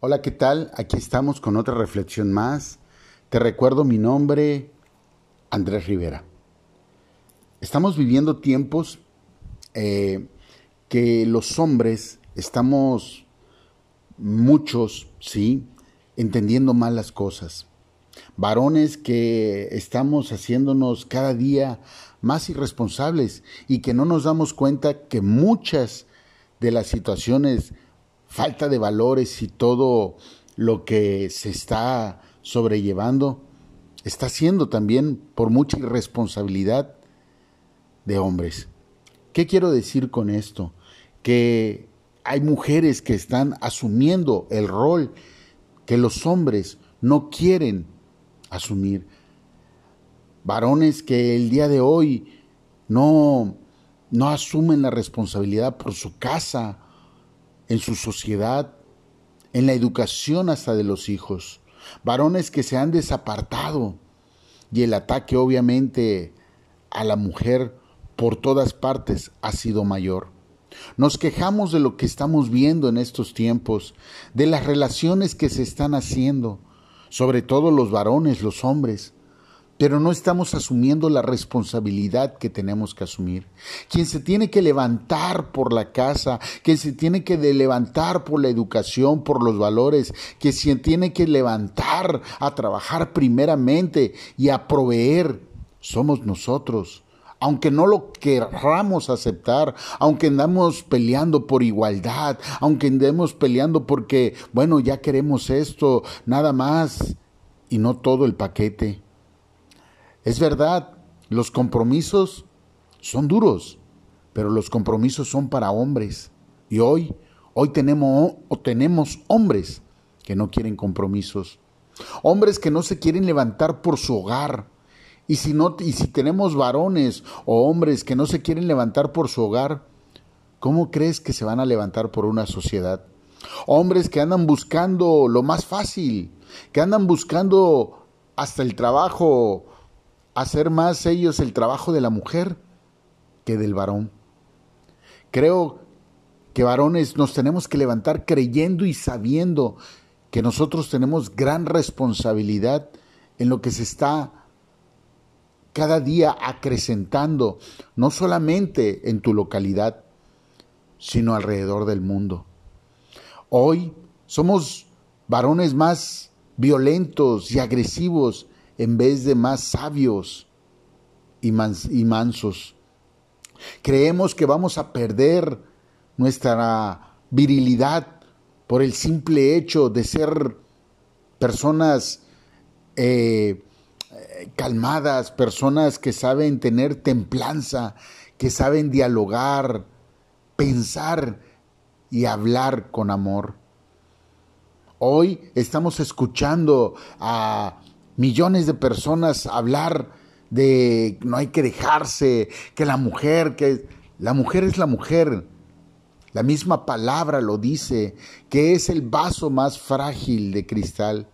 Hola, ¿qué tal? Aquí estamos con otra reflexión más. Te recuerdo mi nombre, Andrés Rivera. Estamos viviendo tiempos eh, que los hombres estamos muchos, sí, entendiendo mal las cosas. Varones que estamos haciéndonos cada día más irresponsables y que no nos damos cuenta que muchas de las situaciones, falta de valores y todo lo que se está sobrellevando, está siendo también por mucha irresponsabilidad de hombres. ¿Qué quiero decir con esto? Que hay mujeres que están asumiendo el rol que los hombres no quieren asumir. Varones que el día de hoy no, no asumen la responsabilidad por su casa, en su sociedad, en la educación hasta de los hijos. Varones que se han desapartado y el ataque obviamente a la mujer por todas partes ha sido mayor. Nos quejamos de lo que estamos viendo en estos tiempos, de las relaciones que se están haciendo, sobre todo los varones, los hombres, pero no estamos asumiendo la responsabilidad que tenemos que asumir. Quien se tiene que levantar por la casa, quien se tiene que levantar por la educación, por los valores, que se tiene que levantar a trabajar primeramente y a proveer, somos nosotros aunque no lo querramos aceptar, aunque andamos peleando por igualdad, aunque andemos peleando porque, bueno, ya queremos esto, nada más, y no todo el paquete. Es verdad, los compromisos son duros, pero los compromisos son para hombres. Y hoy, hoy tenemos, tenemos hombres que no quieren compromisos. Hombres que no se quieren levantar por su hogar, y si, no, y si tenemos varones o hombres que no se quieren levantar por su hogar, ¿cómo crees que se van a levantar por una sociedad? Hombres que andan buscando lo más fácil, que andan buscando hasta el trabajo, hacer más ellos el trabajo de la mujer que del varón. Creo que varones nos tenemos que levantar creyendo y sabiendo que nosotros tenemos gran responsabilidad en lo que se está cada día acrecentando, no solamente en tu localidad, sino alrededor del mundo. Hoy somos varones más violentos y agresivos en vez de más sabios y, mansos. Creemos que vamos a perder nuestra virilidad por el simple hecho de ser personas eh, calmadas, personas que saben tener templanza, que saben dialogar, pensar y hablar con amor. Hoy estamos escuchando a millones de personas hablar de no hay que dejarse, que la mujer, que la mujer es la mujer. La misma palabra lo dice, que es el vaso más frágil de cristal.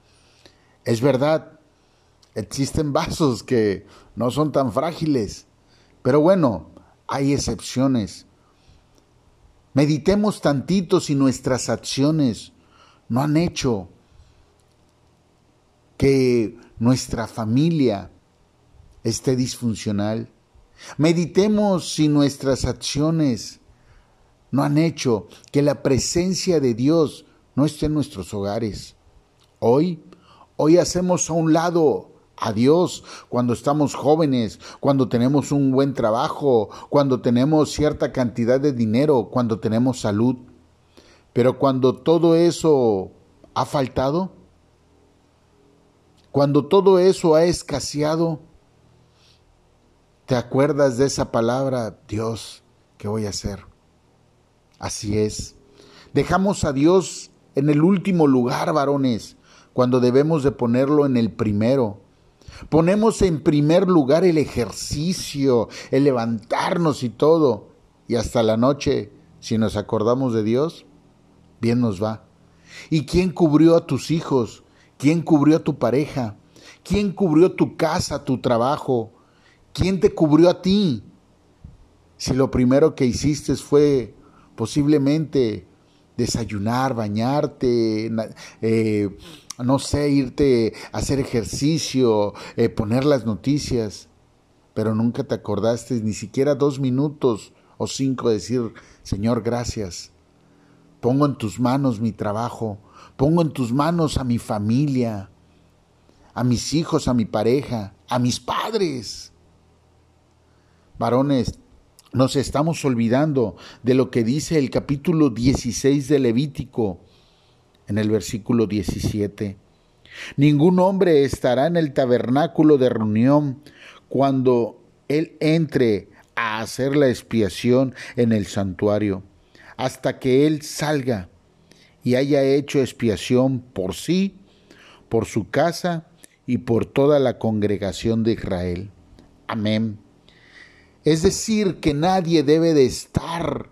Es verdad, Existen vasos que no son tan frágiles, pero bueno, hay excepciones. Meditemos tantito si nuestras acciones no han hecho que nuestra familia esté disfuncional. Meditemos si nuestras acciones no han hecho que la presencia de Dios no esté en nuestros hogares. Hoy, hoy hacemos a un lado a Dios cuando estamos jóvenes, cuando tenemos un buen trabajo, cuando tenemos cierta cantidad de dinero, cuando tenemos salud. Pero cuando todo eso ha faltado, cuando todo eso ha escaseado, te acuerdas de esa palabra, Dios, ¿qué voy a hacer? Así es. Dejamos a Dios en el último lugar, varones, cuando debemos de ponerlo en el primero. Ponemos en primer lugar el ejercicio, el levantarnos y todo. Y hasta la noche, si nos acordamos de Dios, bien nos va. ¿Y quién cubrió a tus hijos? ¿Quién cubrió a tu pareja? ¿Quién cubrió tu casa, tu trabajo? ¿Quién te cubrió a ti? Si lo primero que hiciste fue posiblemente desayunar, bañarte, eh, no sé, irte a hacer ejercicio, eh, poner las noticias, pero nunca te acordaste ni siquiera dos minutos o cinco de decir, Señor, gracias. Pongo en tus manos mi trabajo, pongo en tus manos a mi familia, a mis hijos, a mi pareja, a mis padres. Varones, nos estamos olvidando de lo que dice el capítulo 16 de Levítico en el versículo 17. Ningún hombre estará en el tabernáculo de reunión cuando él entre a hacer la expiación en el santuario, hasta que él salga y haya hecho expiación por sí, por su casa y por toda la congregación de Israel. Amén. Es decir, que nadie debe de estar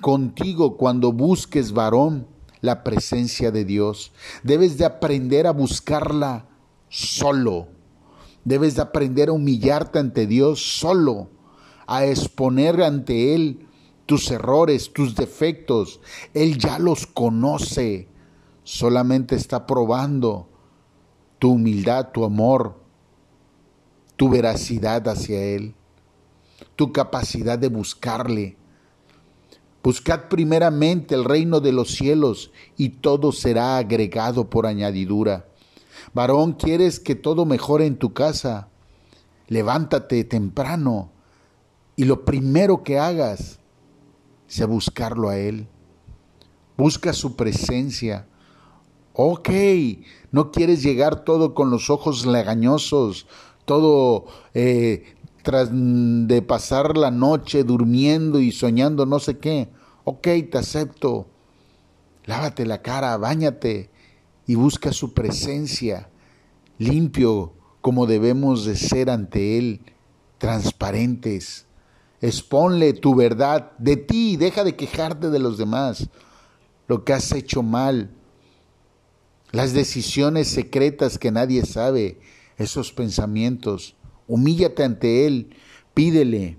contigo cuando busques, varón, la presencia de Dios. Debes de aprender a buscarla solo. Debes de aprender a humillarte ante Dios solo, a exponer ante Él tus errores, tus defectos. Él ya los conoce. Solamente está probando tu humildad, tu amor, tu veracidad hacia Él, tu capacidad de buscarle. Buscad primeramente el reino de los cielos y todo será agregado por añadidura. Varón, ¿quieres que todo mejore en tu casa? Levántate temprano y lo primero que hagas sea buscarlo a Él. Busca su presencia. Ok, no quieres llegar todo con los ojos legañosos, todo eh, tras de pasar la noche durmiendo y soñando no sé qué. Ok, te acepto. Lávate la cara, báñate y busca su presencia, limpio como debemos de ser ante Él, transparentes. Exponle tu verdad de ti, deja de quejarte de los demás, lo que has hecho mal, las decisiones secretas que nadie sabe, esos pensamientos. Humíllate ante Él, pídele,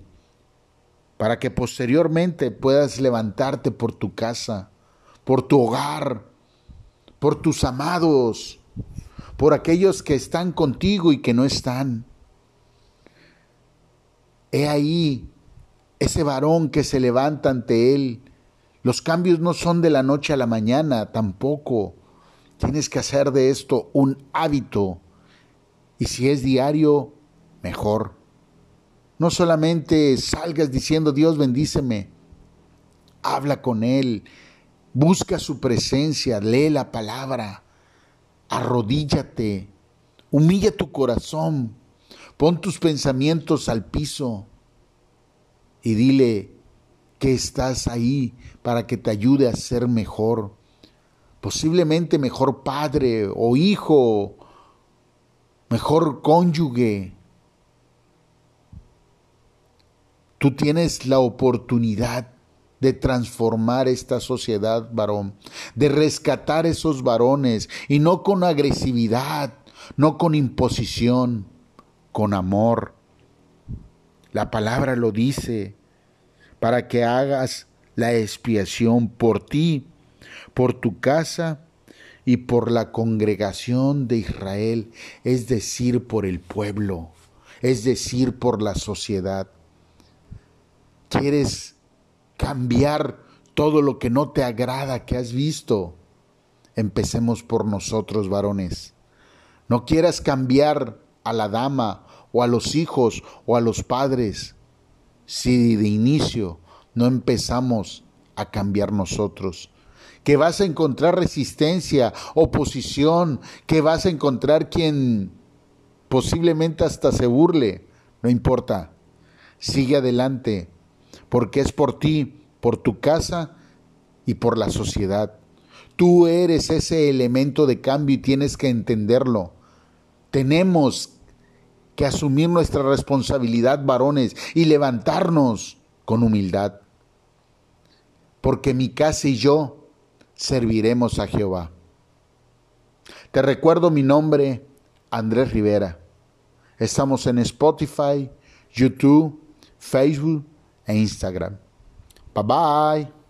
para que posteriormente puedas levantarte por tu casa, por tu hogar, por tus amados, por aquellos que están contigo y que no están. He ahí ese varón que se levanta ante Él. Los cambios no son de la noche a la mañana, tampoco. Tienes que hacer de esto un hábito. Y si es diario, mejor. No solamente salgas diciendo Dios bendíceme, habla con Él, busca su presencia, lee la palabra, arrodíllate, humilla tu corazón, pon tus pensamientos al piso y dile que estás ahí para que te ayude a ser mejor, posiblemente mejor padre o hijo mejor cónyuge. Tú tienes la oportunidad de transformar esta sociedad, varón, de rescatar esos varones y no con agresividad, no con imposición, con amor. La palabra lo dice, para que hagas la expiación por ti, por tu casa y por la congregación de Israel, es decir, por el pueblo, es decir, por la sociedad. ¿Quieres cambiar todo lo que no te agrada que has visto? Empecemos por nosotros, varones. No quieras cambiar a la dama o a los hijos o a los padres si de inicio no empezamos a cambiar nosotros que vas a encontrar resistencia, oposición, que vas a encontrar quien posiblemente hasta se burle. No importa, sigue adelante, porque es por ti, por tu casa y por la sociedad. Tú eres ese elemento de cambio y tienes que entenderlo. Tenemos que asumir nuestra responsabilidad, varones, y levantarnos con humildad. Porque mi casa y yo serviremos a Jehová. Te recuerdo mi nombre, Andrés Rivera. Estamos en Spotify, YouTube, Facebook e Instagram. Bye bye.